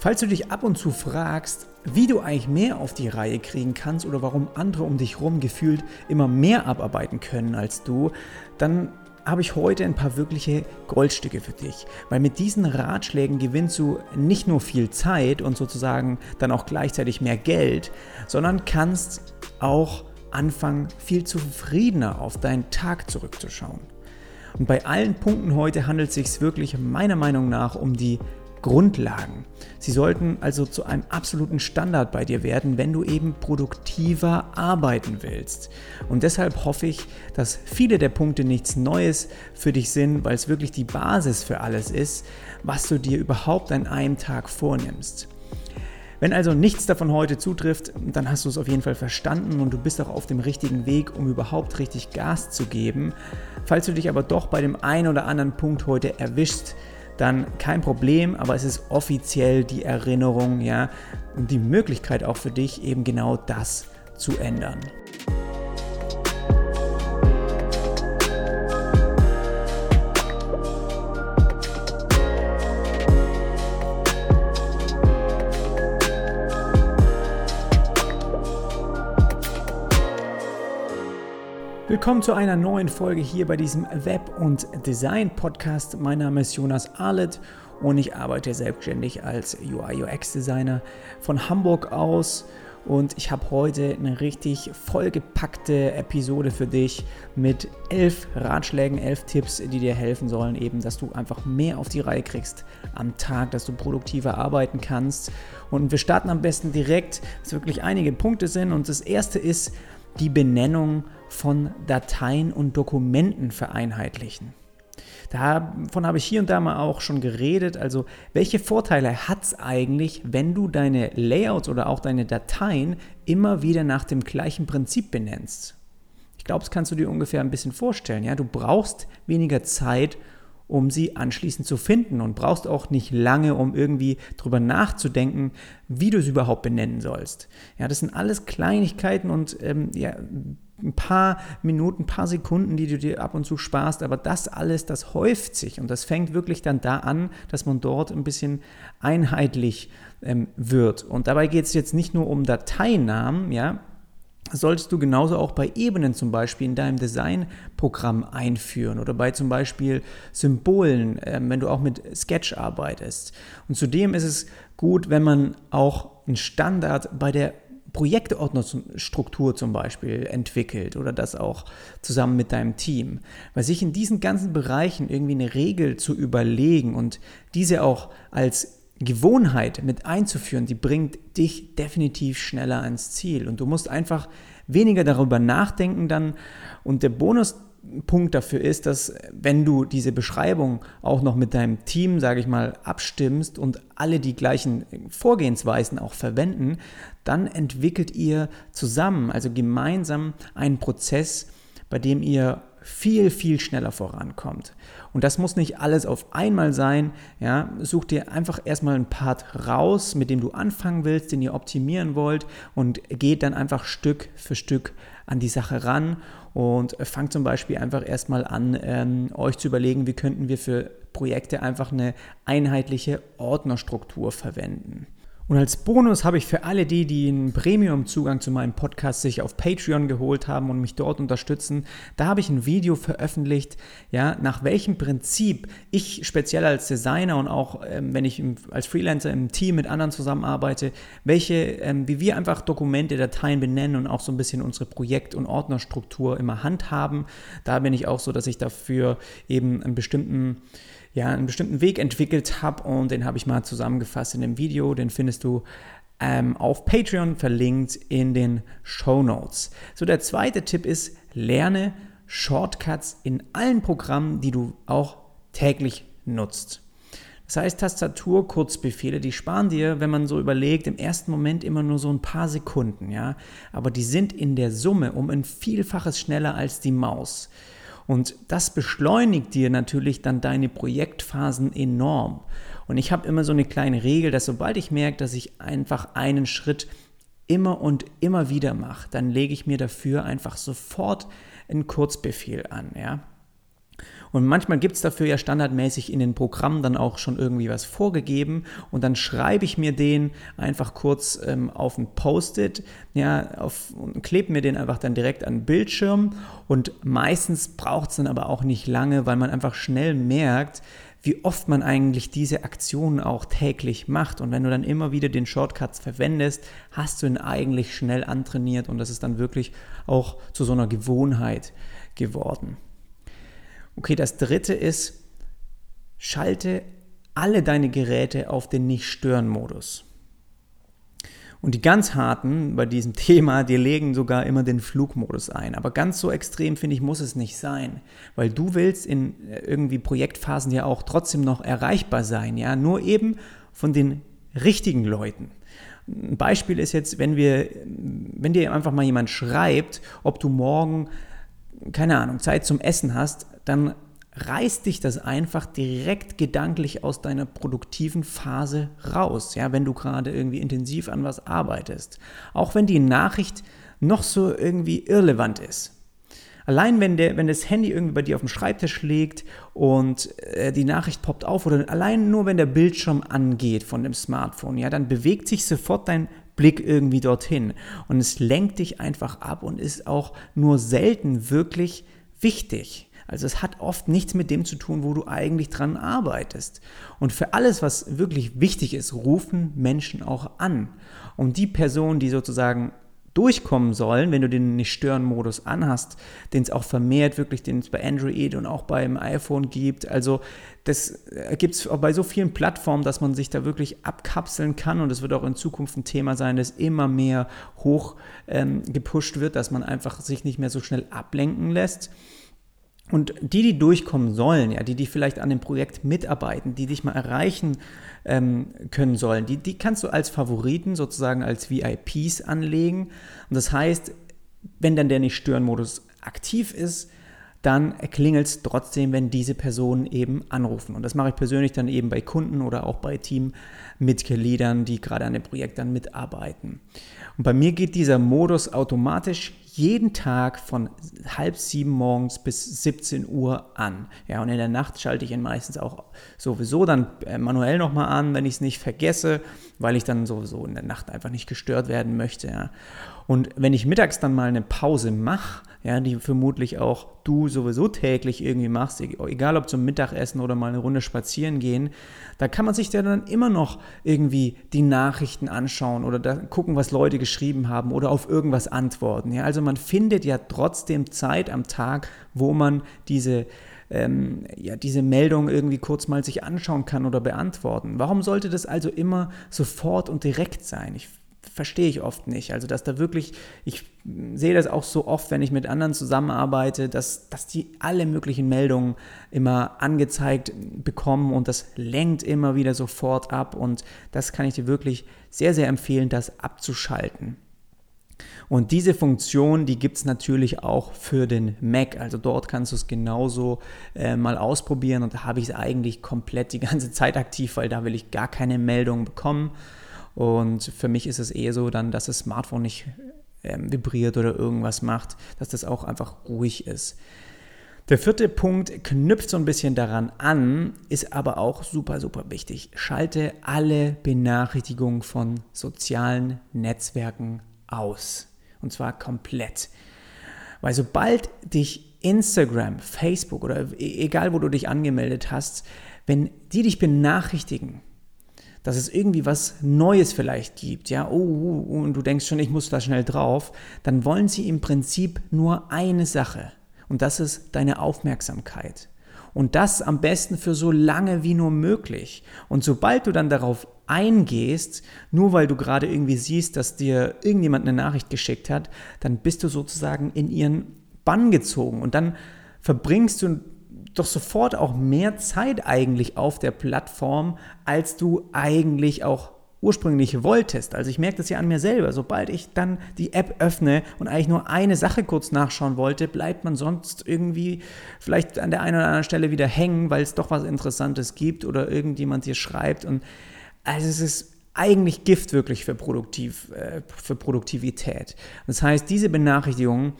Falls du dich ab und zu fragst, wie du eigentlich mehr auf die Reihe kriegen kannst oder warum andere um dich herum gefühlt immer mehr abarbeiten können als du, dann habe ich heute ein paar wirkliche Goldstücke für dich. Weil mit diesen Ratschlägen gewinnst du nicht nur viel Zeit und sozusagen dann auch gleichzeitig mehr Geld, sondern kannst auch anfangen, viel zufriedener auf deinen Tag zurückzuschauen. Und bei allen Punkten heute handelt es sich wirklich meiner Meinung nach um die Grundlagen. Sie sollten also zu einem absoluten Standard bei dir werden, wenn du eben produktiver arbeiten willst. Und deshalb hoffe ich, dass viele der Punkte nichts Neues für dich sind, weil es wirklich die Basis für alles ist, was du dir überhaupt an einem Tag vornimmst. Wenn also nichts davon heute zutrifft, dann hast du es auf jeden Fall verstanden und du bist auch auf dem richtigen Weg, um überhaupt richtig Gas zu geben. Falls du dich aber doch bei dem einen oder anderen Punkt heute erwischst, dann kein Problem, aber es ist offiziell die Erinnerung, ja, und die Möglichkeit auch für dich, eben genau das zu ändern. Willkommen zu einer neuen Folge hier bei diesem Web- und Design-Podcast. Mein Name ist Jonas Arlett und ich arbeite selbstständig als UI-UX-Designer von Hamburg aus. Und ich habe heute eine richtig vollgepackte Episode für dich mit elf Ratschlägen, elf Tipps, die dir helfen sollen, eben, dass du einfach mehr auf die Reihe kriegst am Tag, dass du produktiver arbeiten kannst. Und wir starten am besten direkt, dass wirklich einige Punkte sind. Und das erste ist, die Benennung von Dateien und Dokumenten vereinheitlichen. Davon habe ich hier und da mal auch schon geredet. Also, welche Vorteile hat es eigentlich, wenn du deine Layouts oder auch deine Dateien immer wieder nach dem gleichen Prinzip benennst? Ich glaube, das kannst du dir ungefähr ein bisschen vorstellen. Ja? Du brauchst weniger Zeit, um sie anschließend zu finden und brauchst auch nicht lange, um irgendwie drüber nachzudenken, wie du sie überhaupt benennen sollst. Ja, das sind alles Kleinigkeiten und ähm, ja, ein paar Minuten, ein paar Sekunden, die du dir ab und zu sparst, aber das alles, das häuft sich und das fängt wirklich dann da an, dass man dort ein bisschen einheitlich ähm, wird. Und dabei geht es jetzt nicht nur um Dateinamen, ja, solltest du genauso auch bei Ebenen zum Beispiel in deinem Designprogramm einführen oder bei zum Beispiel Symbolen, äh, wenn du auch mit Sketch arbeitest. Und zudem ist es gut, wenn man auch einen Standard bei der Projektordnungsstruktur zum Beispiel entwickelt oder das auch zusammen mit deinem Team. Weil sich in diesen ganzen Bereichen irgendwie eine Regel zu überlegen und diese auch als Gewohnheit mit einzuführen, die bringt dich definitiv schneller ans Ziel. Und du musst einfach weniger darüber nachdenken dann. Und der Bonuspunkt dafür ist, dass wenn du diese Beschreibung auch noch mit deinem Team, sage ich mal, abstimmst und alle die gleichen Vorgehensweisen auch verwenden, dann entwickelt ihr zusammen, also gemeinsam einen Prozess, bei dem ihr viel, viel schneller vorankommt. Und das muss nicht alles auf einmal sein. Ja, such dir einfach erstmal einen Part raus, mit dem du anfangen willst, den ihr optimieren wollt und geht dann einfach Stück für Stück an die Sache ran und fangt zum Beispiel einfach erstmal an, ähm, euch zu überlegen, wie könnten wir für Projekte einfach eine einheitliche Ordnerstruktur verwenden. Und als Bonus habe ich für alle die, die einen Premium-Zugang zu meinem Podcast sich auf Patreon geholt haben und mich dort unterstützen, da habe ich ein Video veröffentlicht, ja, nach welchem Prinzip ich speziell als Designer und auch ähm, wenn ich im, als Freelancer im Team mit anderen zusammenarbeite, welche, ähm, wie wir einfach Dokumente, Dateien benennen und auch so ein bisschen unsere Projekt- und Ordnerstruktur immer handhaben. Da bin ich auch so, dass ich dafür eben einen bestimmten ja, einen bestimmten Weg entwickelt habe und den habe ich mal zusammengefasst in dem Video. Den findest du ähm, auf Patreon verlinkt in den Show Notes. So, der zweite Tipp ist, lerne Shortcuts in allen Programmen, die du auch täglich nutzt. Das heißt, Tastatur, Kurzbefehle, die sparen dir, wenn man so überlegt, im ersten Moment immer nur so ein paar Sekunden, ja. Aber die sind in der Summe um ein Vielfaches schneller als die Maus. Und das beschleunigt dir natürlich dann deine Projektphasen enorm. Und ich habe immer so eine kleine Regel, dass sobald ich merke, dass ich einfach einen Schritt immer und immer wieder mache, dann lege ich mir dafür einfach sofort einen Kurzbefehl an. Ja? Und manchmal gibt es dafür ja standardmäßig in den Programmen dann auch schon irgendwie was vorgegeben und dann schreibe ich mir den einfach kurz ähm, auf ein Post-it, ja, auf, und klebe mir den einfach dann direkt an den Bildschirm und meistens braucht es dann aber auch nicht lange, weil man einfach schnell merkt, wie oft man eigentlich diese Aktionen auch täglich macht. Und wenn du dann immer wieder den Shortcuts verwendest, hast du ihn eigentlich schnell antrainiert und das ist dann wirklich auch zu so einer Gewohnheit geworden. Okay, das dritte ist, schalte alle deine Geräte auf den Nicht-Stören-Modus. Und die ganz harten bei diesem Thema, die legen sogar immer den Flugmodus ein. Aber ganz so extrem, finde ich, muss es nicht sein. Weil du willst in äh, irgendwie Projektphasen ja auch trotzdem noch erreichbar sein. Ja, nur eben von den richtigen Leuten. Ein Beispiel ist jetzt, wenn wir, wenn dir einfach mal jemand schreibt, ob du morgen, keine Ahnung, Zeit zum Essen hast, dann reißt dich das einfach direkt gedanklich aus deiner produktiven Phase raus, ja, wenn du gerade irgendwie intensiv an was arbeitest. Auch wenn die Nachricht noch so irgendwie irrelevant ist. Allein wenn, der, wenn das Handy irgendwie bei dir auf dem Schreibtisch liegt und äh, die Nachricht poppt auf oder allein nur wenn der Bildschirm angeht von dem Smartphone, ja, dann bewegt sich sofort dein Blick irgendwie dorthin und es lenkt dich einfach ab und ist auch nur selten wirklich wichtig. Also es hat oft nichts mit dem zu tun, wo du eigentlich dran arbeitest. Und für alles, was wirklich wichtig ist, rufen Menschen auch an. Und die Personen, die sozusagen durchkommen sollen, wenn du den Nicht-Stören-Modus anhast, den es auch vermehrt wirklich, den es bei Android und auch beim iPhone gibt. Also das äh, gibt es bei so vielen Plattformen, dass man sich da wirklich abkapseln kann und es wird auch in Zukunft ein Thema sein, das immer mehr hoch ähm, gepusht wird, dass man einfach sich nicht mehr so schnell ablenken lässt. Und die, die durchkommen sollen, ja, die, die vielleicht an dem Projekt mitarbeiten, die dich mal erreichen ähm, können sollen, die, die kannst du als Favoriten sozusagen als VIPs anlegen. Und das heißt, wenn dann der Nicht-Stören-Modus aktiv ist, dann klingelt es trotzdem, wenn diese Personen eben anrufen. Und das mache ich persönlich dann eben bei Kunden oder auch bei Teammitgliedern, die gerade an dem Projekt dann mitarbeiten. Und bei mir geht dieser Modus automatisch jeden Tag von halb sieben morgens bis 17 Uhr an. Ja, und in der Nacht schalte ich ihn meistens auch sowieso dann äh, manuell nochmal an, wenn ich es nicht vergesse, weil ich dann sowieso in der Nacht einfach nicht gestört werden möchte. Ja. Und wenn ich mittags dann mal eine Pause mache, ja, die vermutlich auch du sowieso täglich irgendwie machst, egal ob zum Mittagessen oder mal eine Runde spazieren gehen, da kann man sich dann immer noch irgendwie die Nachrichten anschauen oder gucken, was Leute geschrieben haben oder auf irgendwas antworten. Ja, also man findet ja trotzdem Zeit am Tag, wo man diese ähm, ja, diese Meldung irgendwie kurz mal sich anschauen kann oder beantworten. Warum sollte das also immer sofort und direkt sein? Ich verstehe ich oft nicht. Also, dass da wirklich, ich sehe das auch so oft, wenn ich mit anderen zusammenarbeite, dass, dass die alle möglichen Meldungen immer angezeigt bekommen und das lenkt immer wieder sofort ab und das kann ich dir wirklich sehr, sehr empfehlen, das abzuschalten. Und diese Funktion, die gibt es natürlich auch für den Mac. Also dort kannst du es genauso äh, mal ausprobieren und da habe ich es eigentlich komplett die ganze Zeit aktiv, weil da will ich gar keine Meldungen bekommen. Und für mich ist es eher so dann, dass das Smartphone nicht ähm, vibriert oder irgendwas macht, dass das auch einfach ruhig ist. Der vierte Punkt knüpft so ein bisschen daran an, ist aber auch super, super wichtig. Schalte alle Benachrichtigungen von sozialen Netzwerken aus. Und zwar komplett. Weil sobald dich Instagram, Facebook oder e-, egal wo du dich angemeldet hast, wenn die dich benachrichtigen, dass es irgendwie was Neues vielleicht gibt, ja, oh, oh, oh, und du denkst schon, ich muss da schnell drauf, dann wollen sie im Prinzip nur eine Sache und das ist deine Aufmerksamkeit. Und das am besten für so lange wie nur möglich. Und sobald du dann darauf eingehst, nur weil du gerade irgendwie siehst, dass dir irgendjemand eine Nachricht geschickt hat, dann bist du sozusagen in ihren Bann gezogen. Und dann verbringst du doch sofort auch mehr Zeit eigentlich auf der Plattform, als du eigentlich auch ursprünglich wolltest. Also ich merke das ja an mir selber. Sobald ich dann die App öffne und eigentlich nur eine Sache kurz nachschauen wollte, bleibt man sonst irgendwie vielleicht an der einen oder anderen Stelle wieder hängen, weil es doch was Interessantes gibt oder irgendjemand dir schreibt. Und also es ist eigentlich Gift wirklich für, Produktiv, äh, für Produktivität. Das heißt, diese Benachrichtigungen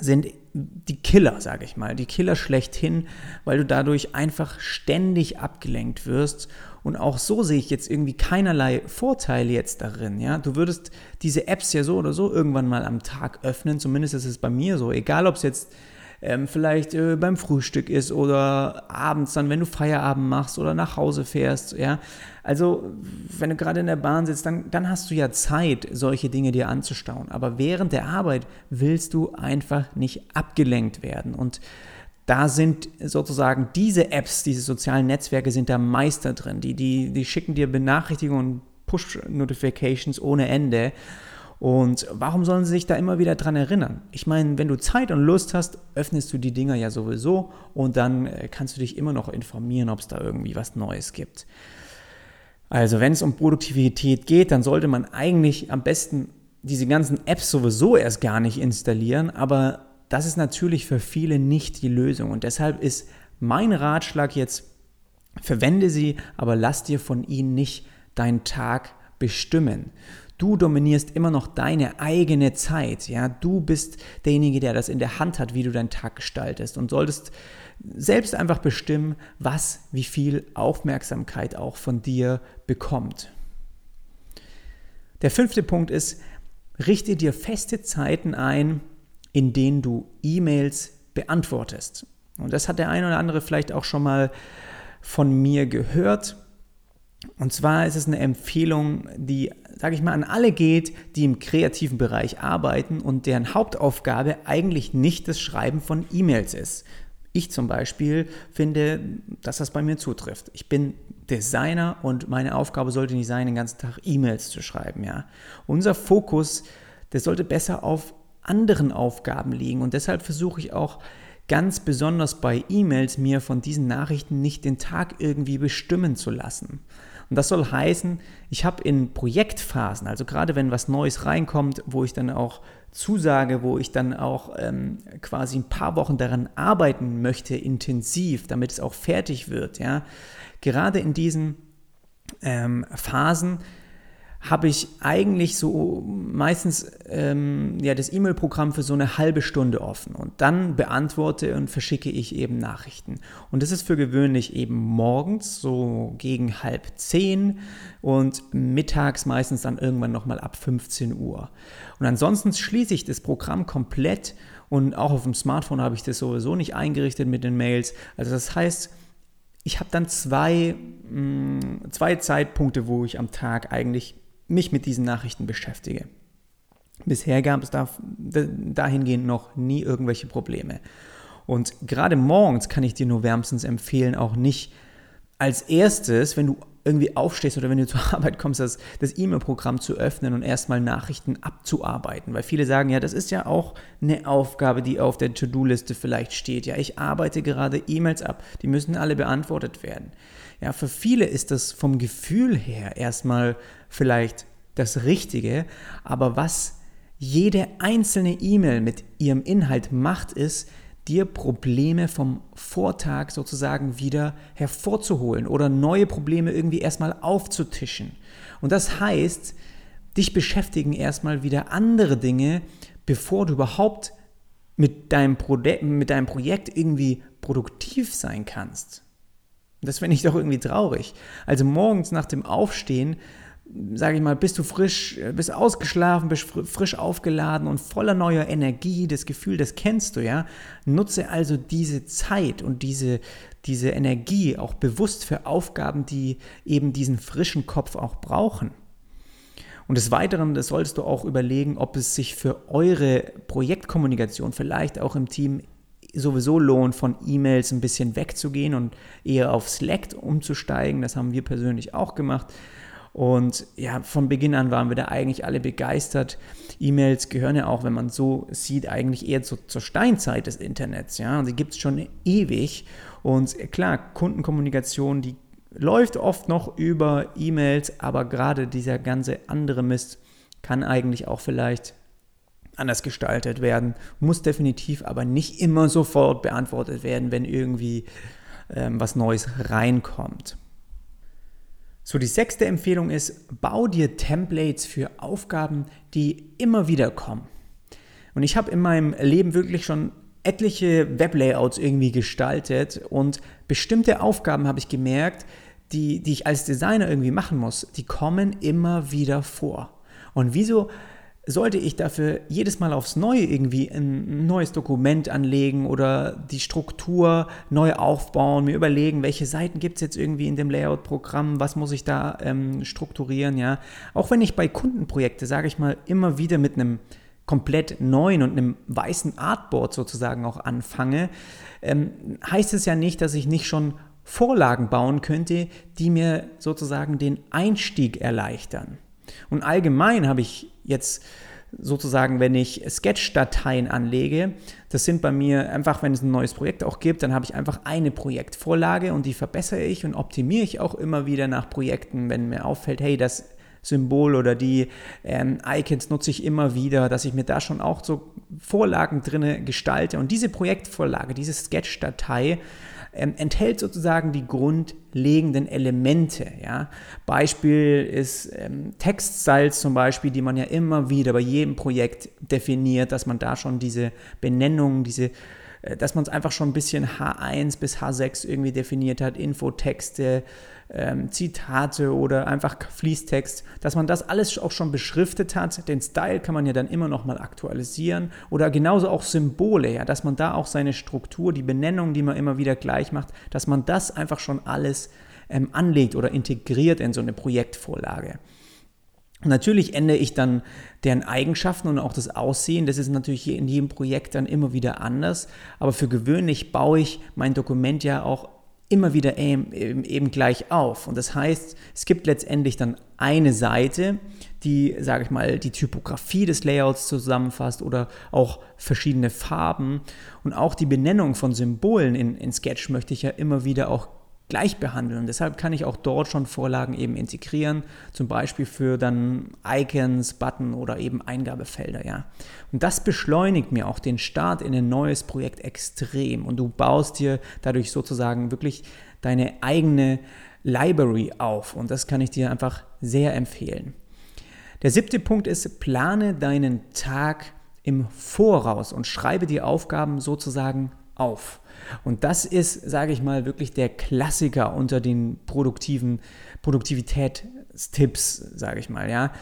sind die Killer, sage ich mal, die Killer schlechthin, weil du dadurch einfach ständig abgelenkt wirst. Und auch so sehe ich jetzt irgendwie keinerlei Vorteile jetzt darin. Ja? Du würdest diese Apps ja so oder so irgendwann mal am Tag öffnen, zumindest ist es bei mir so, egal ob es jetzt ähm, vielleicht äh, beim Frühstück ist oder abends dann, wenn du Feierabend machst oder nach Hause fährst, ja. Also, wenn du gerade in der Bahn sitzt, dann, dann hast du ja Zeit, solche Dinge dir anzustauen. Aber während der Arbeit willst du einfach nicht abgelenkt werden. Und da sind sozusagen diese Apps, diese sozialen Netzwerke sind da Meister drin. Die, die, die schicken dir Benachrichtigungen und Push-Notifications ohne Ende. Und warum sollen sie sich da immer wieder dran erinnern? Ich meine, wenn du Zeit und Lust hast, öffnest du die Dinger ja sowieso und dann äh, kannst du dich immer noch informieren, ob es da irgendwie was Neues gibt. Also, wenn es um Produktivität geht, dann sollte man eigentlich am besten diese ganzen Apps sowieso erst gar nicht installieren, aber das ist natürlich für viele nicht die Lösung und deshalb ist mein Ratschlag jetzt, verwende sie, aber lass dir von ihnen nicht deinen Tag bestimmen. Du dominierst immer noch deine eigene Zeit. Ja? Du bist derjenige, der das in der Hand hat, wie du deinen Tag gestaltest und solltest selbst einfach bestimmen, was wie viel Aufmerksamkeit auch von dir bekommt. Der fünfte Punkt ist, richte dir feste Zeiten ein, in denen du E-Mails beantwortest. Und das hat der eine oder andere vielleicht auch schon mal von mir gehört. Und zwar ist es eine Empfehlung, die, sage ich mal, an alle geht, die im kreativen Bereich arbeiten und deren Hauptaufgabe eigentlich nicht das Schreiben von E-Mails ist. Ich zum Beispiel finde, dass das bei mir zutrifft. Ich bin Designer und meine Aufgabe sollte nicht sein, den ganzen Tag E-Mails zu schreiben. Ja. Unser Fokus, der sollte besser auf anderen Aufgaben liegen und deshalb versuche ich auch ganz besonders bei E-Mails mir von diesen Nachrichten nicht den Tag irgendwie bestimmen zu lassen. Und das soll heißen, ich habe in Projektphasen, also gerade wenn was Neues reinkommt, wo ich dann auch zusage, wo ich dann auch ähm, quasi ein paar Wochen daran arbeiten möchte, intensiv, damit es auch fertig wird, ja, gerade in diesen ähm, Phasen habe ich eigentlich so meistens ähm, ja, das E-Mail-Programm für so eine halbe Stunde offen und dann beantworte und verschicke ich eben Nachrichten. Und das ist für gewöhnlich eben morgens so gegen halb zehn und mittags meistens dann irgendwann nochmal ab 15 Uhr. Und ansonsten schließe ich das Programm komplett und auch auf dem Smartphone habe ich das sowieso nicht eingerichtet mit den Mails. Also das heißt, ich habe dann zwei, mm, zwei Zeitpunkte, wo ich am Tag eigentlich mich mit diesen Nachrichten beschäftige. Bisher gab es da, dahingehend noch nie irgendwelche Probleme. Und gerade morgens kann ich dir nur wärmstens empfehlen, auch nicht als erstes, wenn du irgendwie aufstehst oder wenn du zur Arbeit kommst, das, das E-Mail-Programm zu öffnen und erstmal Nachrichten abzuarbeiten. Weil viele sagen, ja, das ist ja auch eine Aufgabe, die auf der To-Do-Liste vielleicht steht. Ja, ich arbeite gerade E-Mails ab, die müssen alle beantwortet werden. Ja, für viele ist das vom Gefühl her erstmal vielleicht das Richtige, aber was jede einzelne E-Mail mit ihrem Inhalt macht, ist, dir Probleme vom Vortag sozusagen wieder hervorzuholen oder neue Probleme irgendwie erstmal aufzutischen. Und das heißt, dich beschäftigen erstmal wieder andere Dinge, bevor du überhaupt mit deinem, mit deinem Projekt irgendwie produktiv sein kannst. Das finde ich doch irgendwie traurig. Also morgens nach dem Aufstehen sage ich mal, bist du frisch, bist ausgeschlafen, bist frisch aufgeladen und voller neuer Energie, das Gefühl, das kennst du, ja. Nutze also diese Zeit und diese, diese Energie auch bewusst für Aufgaben, die eben diesen frischen Kopf auch brauchen. Und des Weiteren, das solltest du auch überlegen, ob es sich für eure Projektkommunikation vielleicht auch im Team sowieso lohnt, von E-Mails ein bisschen wegzugehen und eher auf Slack umzusteigen. Das haben wir persönlich auch gemacht. Und ja, von Beginn an waren wir da eigentlich alle begeistert. E-Mails gehören ja auch, wenn man so sieht, eigentlich eher zu, zur Steinzeit des Internets. Ja, und die gibt es schon ewig. Und klar, Kundenkommunikation, die läuft oft noch über E-Mails, aber gerade dieser ganze andere Mist kann eigentlich auch vielleicht anders gestaltet werden, muss definitiv aber nicht immer sofort beantwortet werden, wenn irgendwie ähm, was Neues reinkommt. So, die sechste Empfehlung ist, bau dir Templates für Aufgaben, die immer wieder kommen. Und ich habe in meinem Leben wirklich schon etliche Weblayouts irgendwie gestaltet und bestimmte Aufgaben habe ich gemerkt, die, die ich als Designer irgendwie machen muss, die kommen immer wieder vor. Und wieso sollte ich dafür jedes Mal aufs Neue irgendwie ein neues Dokument anlegen oder die Struktur neu aufbauen, mir überlegen, welche Seiten gibt es jetzt irgendwie in dem Layout-Programm, was muss ich da ähm, strukturieren, ja. Auch wenn ich bei Kundenprojekte, sage ich mal, immer wieder mit einem komplett neuen und einem weißen Artboard sozusagen auch anfange, ähm, heißt es ja nicht, dass ich nicht schon Vorlagen bauen könnte, die mir sozusagen den Einstieg erleichtern. Und allgemein habe ich jetzt sozusagen, wenn ich Sketch-Dateien anlege, das sind bei mir einfach, wenn es ein neues Projekt auch gibt, dann habe ich einfach eine Projektvorlage und die verbessere ich und optimiere ich auch immer wieder nach Projekten, wenn mir auffällt, hey, das Symbol oder die ähm, Icons nutze ich immer wieder, dass ich mir da schon auch so Vorlagen drin gestalte. Und diese Projektvorlage, diese Sketch-Datei, ähm, enthält sozusagen die grundlegenden Elemente. Ja? Beispiel ist ähm, Textstyles zum Beispiel, die man ja immer wieder bei jedem Projekt definiert, dass man da schon diese Benennungen, diese äh, dass man es einfach schon ein bisschen H1 bis H6 irgendwie definiert hat, Infotexte, ähm, Zitate oder einfach Fließtext, dass man das alles auch schon beschriftet hat. Den Style kann man ja dann immer noch mal aktualisieren oder genauso auch Symbole, ja, dass man da auch seine Struktur, die Benennung, die man immer wieder gleich macht, dass man das einfach schon alles ähm, anlegt oder integriert in so eine Projektvorlage. Natürlich ändere ich dann deren Eigenschaften und auch das Aussehen. Das ist natürlich in jedem Projekt dann immer wieder anders. Aber für gewöhnlich baue ich mein Dokument ja auch immer wieder eben, eben, gleich auf. Und das heißt, es gibt letztendlich dann eine Seite, die, sage ich mal, die Typografie des Layouts zusammenfasst oder auch verschiedene Farben. Und auch die Benennung von Symbolen in, in Sketch möchte ich ja immer wieder auch gleich behandeln. Und deshalb kann ich auch dort schon Vorlagen eben integrieren, zum Beispiel für dann Icons, Button oder eben Eingabefelder, ja. Und das beschleunigt mir auch den Start in ein neues Projekt extrem. Und du baust dir dadurch sozusagen wirklich deine eigene Library auf. Und das kann ich dir einfach sehr empfehlen. Der siebte Punkt ist, plane deinen Tag im Voraus und schreibe die Aufgaben sozusagen auf. Und das ist, sage ich mal, wirklich der Klassiker unter den produktiven Produktivitätstipps, sage ich mal, ja.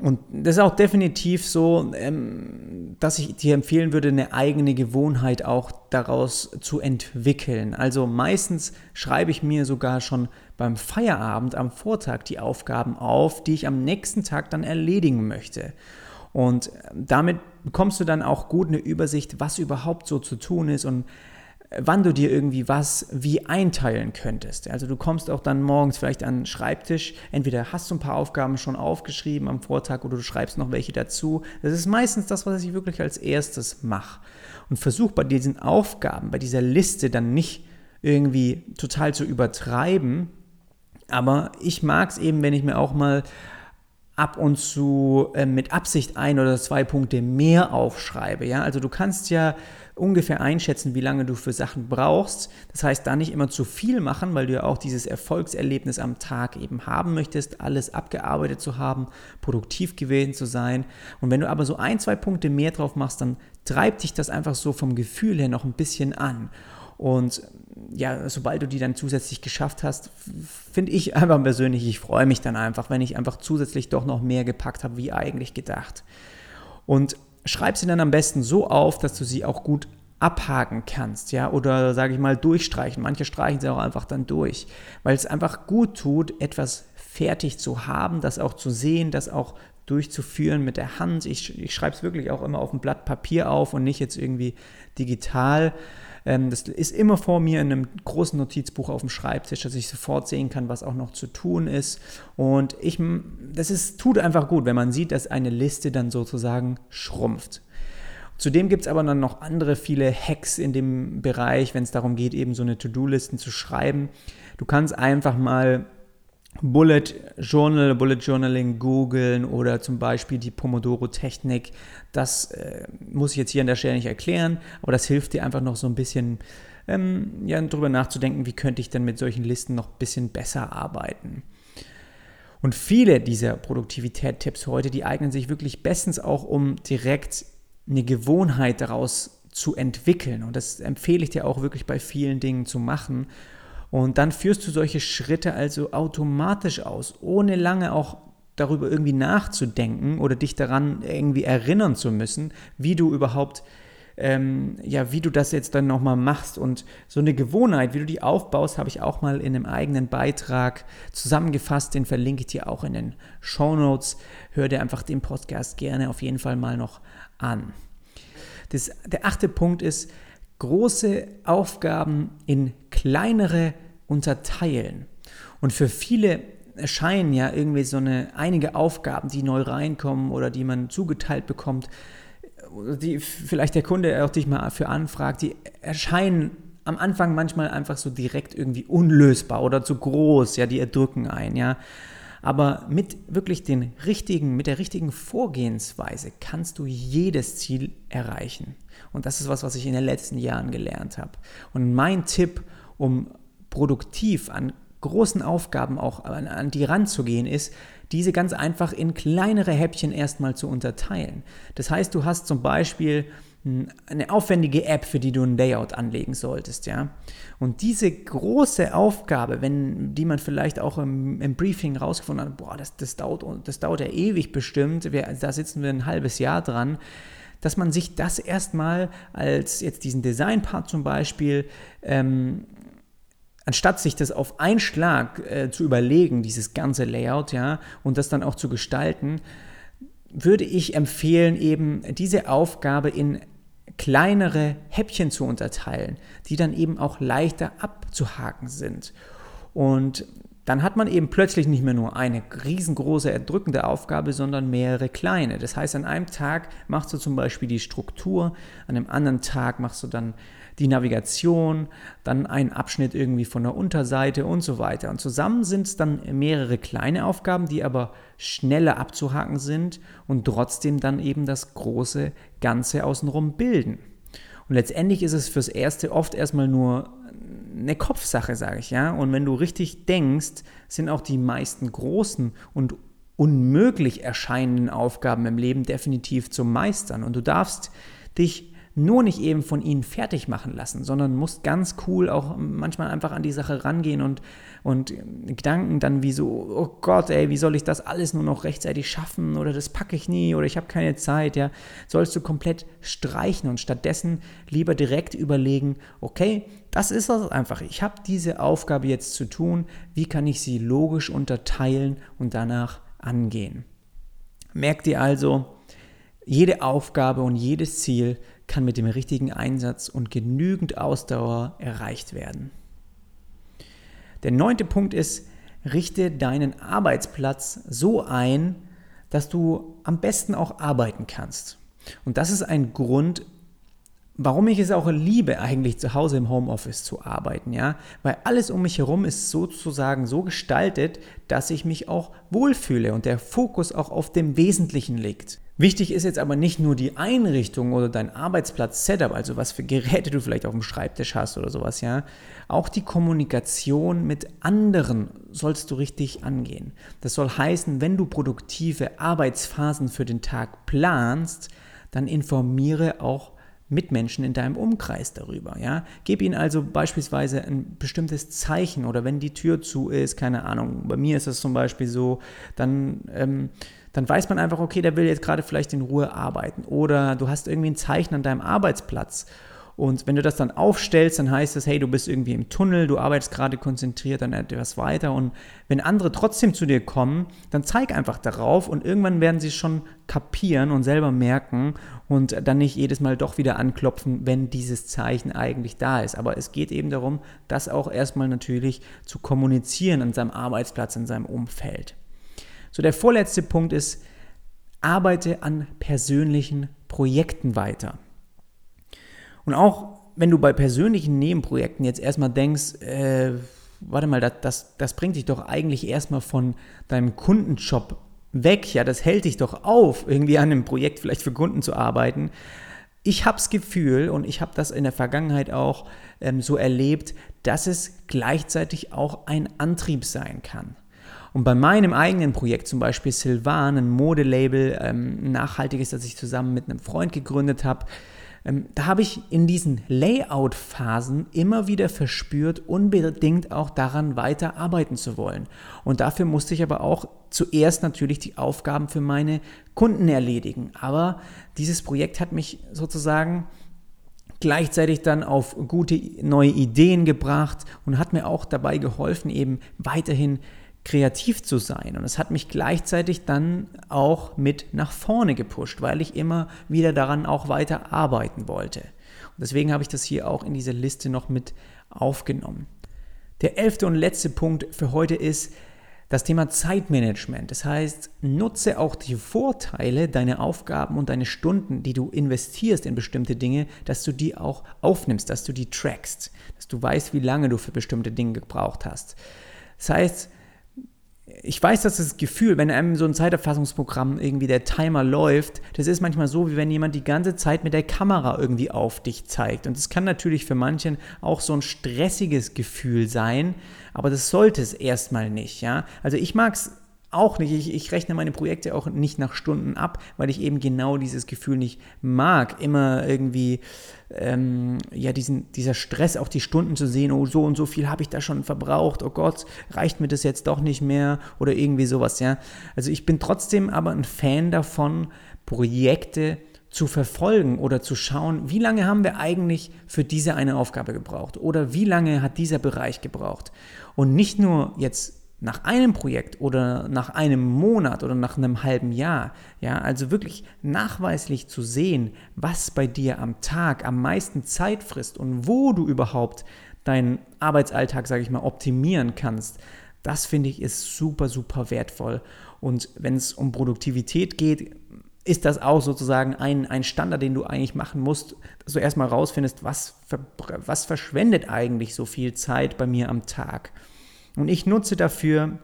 Und das ist auch definitiv so, ähm, dass ich dir empfehlen würde, eine eigene Gewohnheit auch daraus zu entwickeln. Also meistens schreibe ich mir sogar schon beim Feierabend am Vortag die Aufgaben auf, die ich am nächsten Tag dann erledigen möchte. Und damit bekommst du dann auch gut eine Übersicht, was überhaupt so zu tun ist und wann du dir irgendwie was wie einteilen könntest. Also du kommst auch dann morgens vielleicht an den Schreibtisch, entweder hast du ein paar Aufgaben schon aufgeschrieben am Vortag oder du schreibst noch welche dazu. Das ist meistens das, was ich wirklich als erstes mache. Und versuch bei diesen Aufgaben, bei dieser Liste dann nicht irgendwie total zu übertreiben. Aber ich mag es eben, wenn ich mir auch mal ab und zu äh, mit Absicht ein oder zwei Punkte mehr aufschreibe. Ja? Also du kannst ja ungefähr einschätzen, wie lange du für Sachen brauchst. Das heißt, da nicht immer zu viel machen, weil du ja auch dieses Erfolgserlebnis am Tag eben haben möchtest, alles abgearbeitet zu haben, produktiv gewesen zu sein. Und wenn du aber so ein, zwei Punkte mehr drauf machst, dann treibt dich das einfach so vom Gefühl her noch ein bisschen an. Und ja, sobald du die dann zusätzlich geschafft hast, finde ich einfach persönlich, ich freue mich dann einfach, wenn ich einfach zusätzlich doch noch mehr gepackt habe, wie eigentlich gedacht. Und schreib sie dann am besten so auf, dass du sie auch gut abhaken kannst, ja, oder sage ich mal durchstreichen. Manche streichen sie auch einfach dann durch, weil es einfach gut tut, etwas fertig zu haben, das auch zu sehen, das auch durchzuführen mit der Hand. Ich, ich schreibe es wirklich auch immer auf ein Blatt Papier auf und nicht jetzt irgendwie digital. Ähm, das ist immer vor mir in einem großen Notizbuch auf dem Schreibtisch, dass ich sofort sehen kann, was auch noch zu tun ist. Und ich, das ist, tut einfach gut, wenn man sieht, dass eine Liste dann sozusagen schrumpft. Zudem gibt es aber dann noch andere viele Hacks in dem Bereich, wenn es darum geht, eben so eine To-Do-Listen zu schreiben. Du kannst einfach mal Bullet Journal, Bullet Journaling googeln oder zum Beispiel die Pomodoro-Technik. Das äh, muss ich jetzt hier an der Stelle nicht erklären, aber das hilft dir einfach noch so ein bisschen ähm, ja, darüber nachzudenken, wie könnte ich denn mit solchen Listen noch ein bisschen besser arbeiten. Und viele dieser Produktivität-Tipps heute, die eignen sich wirklich bestens auch, um direkt eine Gewohnheit daraus zu entwickeln. Und das empfehle ich dir auch wirklich bei vielen Dingen zu machen. Und dann führst du solche Schritte also automatisch aus, ohne lange auch darüber irgendwie nachzudenken oder dich daran irgendwie erinnern zu müssen, wie du überhaupt ähm, ja, wie du das jetzt dann nochmal machst. Und so eine Gewohnheit, wie du die aufbaust, habe ich auch mal in einem eigenen Beitrag zusammengefasst. Den verlinke ich dir auch in den Show Notes. Hör dir einfach den Podcast gerne auf jeden Fall mal noch an. Das, der achte Punkt ist, große Aufgaben in kleinere unterteilen. Und für viele erscheinen ja irgendwie so eine einige Aufgaben, die neu reinkommen oder die man zugeteilt bekommt, die vielleicht der Kunde auch dich mal für anfragt, die erscheinen am Anfang manchmal einfach so direkt irgendwie unlösbar oder zu groß, ja, die erdrücken ein, ja. Aber mit wirklich den richtigen, mit der richtigen Vorgehensweise kannst du jedes Ziel erreichen. Und das ist was, was ich in den letzten Jahren gelernt habe. Und mein Tipp, um produktiv an großen Aufgaben auch an, an die ranzugehen, ist, diese ganz einfach in kleinere Häppchen erstmal zu unterteilen. Das heißt, du hast zum Beispiel eine aufwendige App, für die du ein Layout anlegen solltest, ja. Und diese große Aufgabe, wenn die man vielleicht auch im, im Briefing rausgefunden hat, boah, das, das, dauert, das dauert ja ewig bestimmt, wir, da sitzen wir ein halbes Jahr dran, dass man sich das erstmal als jetzt diesen Design-Part zum Beispiel ähm, anstatt sich das auf einen Schlag äh, zu überlegen, dieses ganze Layout, ja, und das dann auch zu gestalten, würde ich empfehlen, eben diese Aufgabe in kleinere Häppchen zu unterteilen, die dann eben auch leichter abzuhaken sind. Und dann hat man eben plötzlich nicht mehr nur eine riesengroße, erdrückende Aufgabe, sondern mehrere kleine. Das heißt, an einem Tag machst du zum Beispiel die Struktur, an einem anderen Tag machst du dann die Navigation, dann ein Abschnitt irgendwie von der Unterseite und so weiter. Und zusammen sind es dann mehrere kleine Aufgaben, die aber schneller abzuhaken sind und trotzdem dann eben das große Ganze außenrum bilden. Und letztendlich ist es fürs Erste oft erstmal nur eine Kopfsache, sage ich, ja. Und wenn du richtig denkst, sind auch die meisten großen und unmöglich erscheinenden Aufgaben im Leben definitiv zu meistern. Und du darfst dich nur nicht eben von ihnen fertig machen lassen, sondern musst ganz cool auch manchmal einfach an die Sache rangehen und, und Gedanken dann wie so, oh Gott, ey, wie soll ich das alles nur noch rechtzeitig schaffen oder das packe ich nie oder ich habe keine Zeit, ja, sollst du komplett streichen und stattdessen lieber direkt überlegen, okay, das ist das einfach. Ich habe diese Aufgabe jetzt zu tun, wie kann ich sie logisch unterteilen und danach angehen. Merkt ihr also, jede Aufgabe und jedes Ziel kann mit dem richtigen Einsatz und genügend Ausdauer erreicht werden. Der neunte Punkt ist, richte deinen Arbeitsplatz so ein, dass du am besten auch arbeiten kannst. Und das ist ein Grund, warum ich es auch liebe, eigentlich zu Hause im Homeoffice zu arbeiten, ja, weil alles um mich herum ist sozusagen so gestaltet, dass ich mich auch wohlfühle und der Fokus auch auf dem Wesentlichen liegt. Wichtig ist jetzt aber nicht nur die Einrichtung oder dein Arbeitsplatz-Setup, also was für Geräte du vielleicht auf dem Schreibtisch hast oder sowas, ja. Auch die Kommunikation mit anderen sollst du richtig angehen. Das soll heißen, wenn du produktive Arbeitsphasen für den Tag planst, dann informiere auch Mitmenschen in deinem Umkreis darüber. Ja? Gib ihnen also beispielsweise ein bestimmtes Zeichen oder wenn die Tür zu ist, keine Ahnung, bei mir ist das zum Beispiel so, dann ähm, dann weiß man einfach, okay, der will jetzt gerade vielleicht in Ruhe arbeiten. Oder du hast irgendwie ein Zeichen an deinem Arbeitsplatz. Und wenn du das dann aufstellst, dann heißt es, hey, du bist irgendwie im Tunnel, du arbeitest gerade konzentriert an etwas weiter. Und wenn andere trotzdem zu dir kommen, dann zeig einfach darauf und irgendwann werden sie schon kapieren und selber merken und dann nicht jedes Mal doch wieder anklopfen, wenn dieses Zeichen eigentlich da ist. Aber es geht eben darum, das auch erstmal natürlich zu kommunizieren an seinem Arbeitsplatz, in seinem Umfeld. So, der vorletzte Punkt ist, arbeite an persönlichen Projekten weiter. Und auch wenn du bei persönlichen Nebenprojekten jetzt erstmal denkst, äh, warte mal, das, das, das bringt dich doch eigentlich erstmal von deinem Kundenjob weg, ja, das hält dich doch auf, irgendwie an einem Projekt vielleicht für Kunden zu arbeiten. Ich habe das Gefühl und ich habe das in der Vergangenheit auch ähm, so erlebt, dass es gleichzeitig auch ein Antrieb sein kann. Und bei meinem eigenen Projekt, zum Beispiel Silvan, ein Modelabel, ähm, nachhaltiges, das ich zusammen mit einem Freund gegründet habe, ähm, da habe ich in diesen Layout-Phasen immer wieder verspürt, unbedingt auch daran weiter arbeiten zu wollen. Und dafür musste ich aber auch zuerst natürlich die Aufgaben für meine Kunden erledigen. Aber dieses Projekt hat mich sozusagen gleichzeitig dann auf gute neue Ideen gebracht und hat mir auch dabei geholfen, eben weiterhin kreativ zu sein. Und es hat mich gleichzeitig dann auch mit nach vorne gepusht, weil ich immer wieder daran auch weiter arbeiten wollte. Und deswegen habe ich das hier auch in dieser Liste noch mit aufgenommen. Der elfte und letzte Punkt für heute ist das Thema Zeitmanagement. Das heißt, nutze auch die Vorteile deiner Aufgaben und deine Stunden, die du investierst in bestimmte Dinge, dass du die auch aufnimmst, dass du die trackst, dass du weißt, wie lange du für bestimmte Dinge gebraucht hast. Das heißt, ich weiß, dass das Gefühl, wenn einem so ein Zeiterfassungsprogramm irgendwie der Timer läuft, das ist manchmal so, wie wenn jemand die ganze Zeit mit der Kamera irgendwie auf dich zeigt. Und das kann natürlich für manchen auch so ein stressiges Gefühl sein, aber das sollte es erstmal nicht. Ja? Also ich mag es auch nicht. Ich, ich, rechne meine Projekte auch nicht nach Stunden ab, weil ich eben genau dieses Gefühl nicht mag. Immer irgendwie, ähm, ja, diesen, dieser Stress, auch die Stunden zu sehen, oh, so und so viel habe ich da schon verbraucht, oh Gott, reicht mir das jetzt doch nicht mehr oder irgendwie sowas, ja. Also ich bin trotzdem aber ein Fan davon, Projekte zu verfolgen oder zu schauen, wie lange haben wir eigentlich für diese eine Aufgabe gebraucht oder wie lange hat dieser Bereich gebraucht. Und nicht nur jetzt nach einem Projekt oder nach einem Monat oder nach einem halben Jahr, ja, also wirklich nachweislich zu sehen, was bei dir am Tag am meisten Zeit frisst und wo du überhaupt deinen Arbeitsalltag, sage ich mal, optimieren kannst, das finde ich ist super, super wertvoll. Und wenn es um Produktivität geht, ist das auch sozusagen ein, ein Standard, den du eigentlich machen musst, dass du erstmal rausfindest, was, was verschwendet eigentlich so viel Zeit bei mir am Tag. Und ich nutze dafür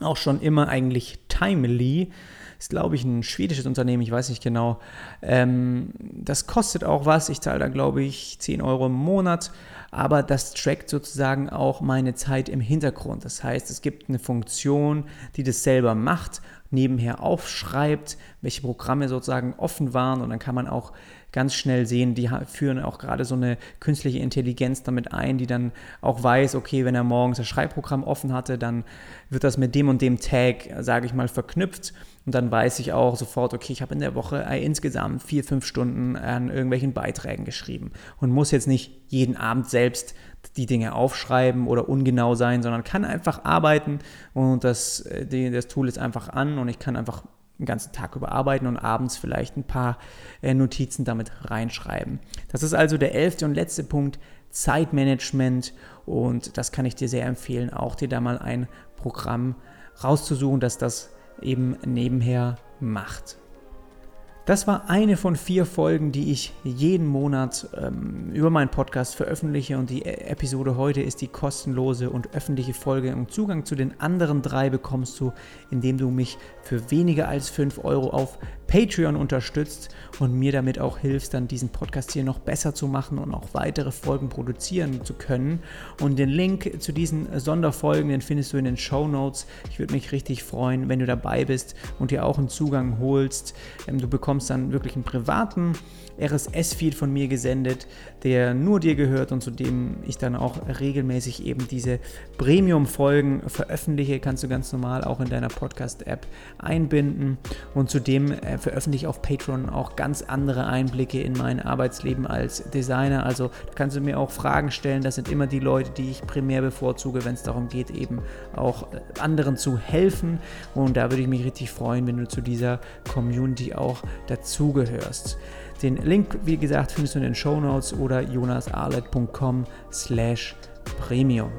auch schon immer eigentlich Timely. Ist, glaube ich, ein schwedisches Unternehmen, ich weiß nicht genau. Ähm, das kostet auch was. Ich zahle da, glaube ich, 10 Euro im Monat. Aber das trackt sozusagen auch meine Zeit im Hintergrund. Das heißt, es gibt eine Funktion, die das selber macht, nebenher aufschreibt, welche Programme sozusagen offen waren. Und dann kann man auch ganz schnell sehen, die führen auch gerade so eine künstliche Intelligenz damit ein, die dann auch weiß, okay, wenn er morgens das Schreibprogramm offen hatte, dann wird das mit dem und dem Tag, sage ich mal, verknüpft. Und dann weiß ich auch sofort, okay, ich habe in der Woche äh, insgesamt vier, fünf Stunden an irgendwelchen Beiträgen geschrieben und muss jetzt nicht jeden Abend selbst die Dinge aufschreiben oder ungenau sein, sondern kann einfach arbeiten und das, äh, das Tool ist einfach an und ich kann einfach den ganzen Tag überarbeiten und abends vielleicht ein paar äh, Notizen damit reinschreiben. Das ist also der elfte und letzte Punkt, Zeitmanagement. Und das kann ich dir sehr empfehlen, auch dir da mal ein Programm rauszusuchen, das das eben nebenher macht. Das war eine von vier Folgen, die ich jeden Monat ähm, über meinen Podcast veröffentliche und die e- Episode heute ist die kostenlose und öffentliche Folge. Und Zugang zu den anderen drei bekommst du, indem du mich für weniger als 5 Euro auf Patreon unterstützt und mir damit auch hilfst, dann diesen Podcast hier noch besser zu machen und auch weitere Folgen produzieren zu können. Und den Link zu diesen Sonderfolgen, den findest du in den Show Notes. Ich würde mich richtig freuen, wenn du dabei bist und dir auch einen Zugang holst. Ähm, du bekommst dann wirklich einen privaten RSS-Feed von mir gesendet, der nur dir gehört und zu dem ich dann auch regelmäßig eben diese Premium-Folgen veröffentliche. Kannst du ganz normal auch in deiner Podcast-App einbinden. Und zudem veröffentliche ich auf Patreon auch ganz andere Einblicke in mein Arbeitsleben als Designer. Also da kannst du mir auch Fragen stellen. Das sind immer die Leute, die ich primär bevorzuge, wenn es darum geht, eben auch äh, anderen zu helfen. Und da würde ich mich richtig freuen, wenn du zu dieser Community auch dazugehörst. Den Link, wie gesagt, findest du in den Show Notes oder jonasarlet.com slash premium.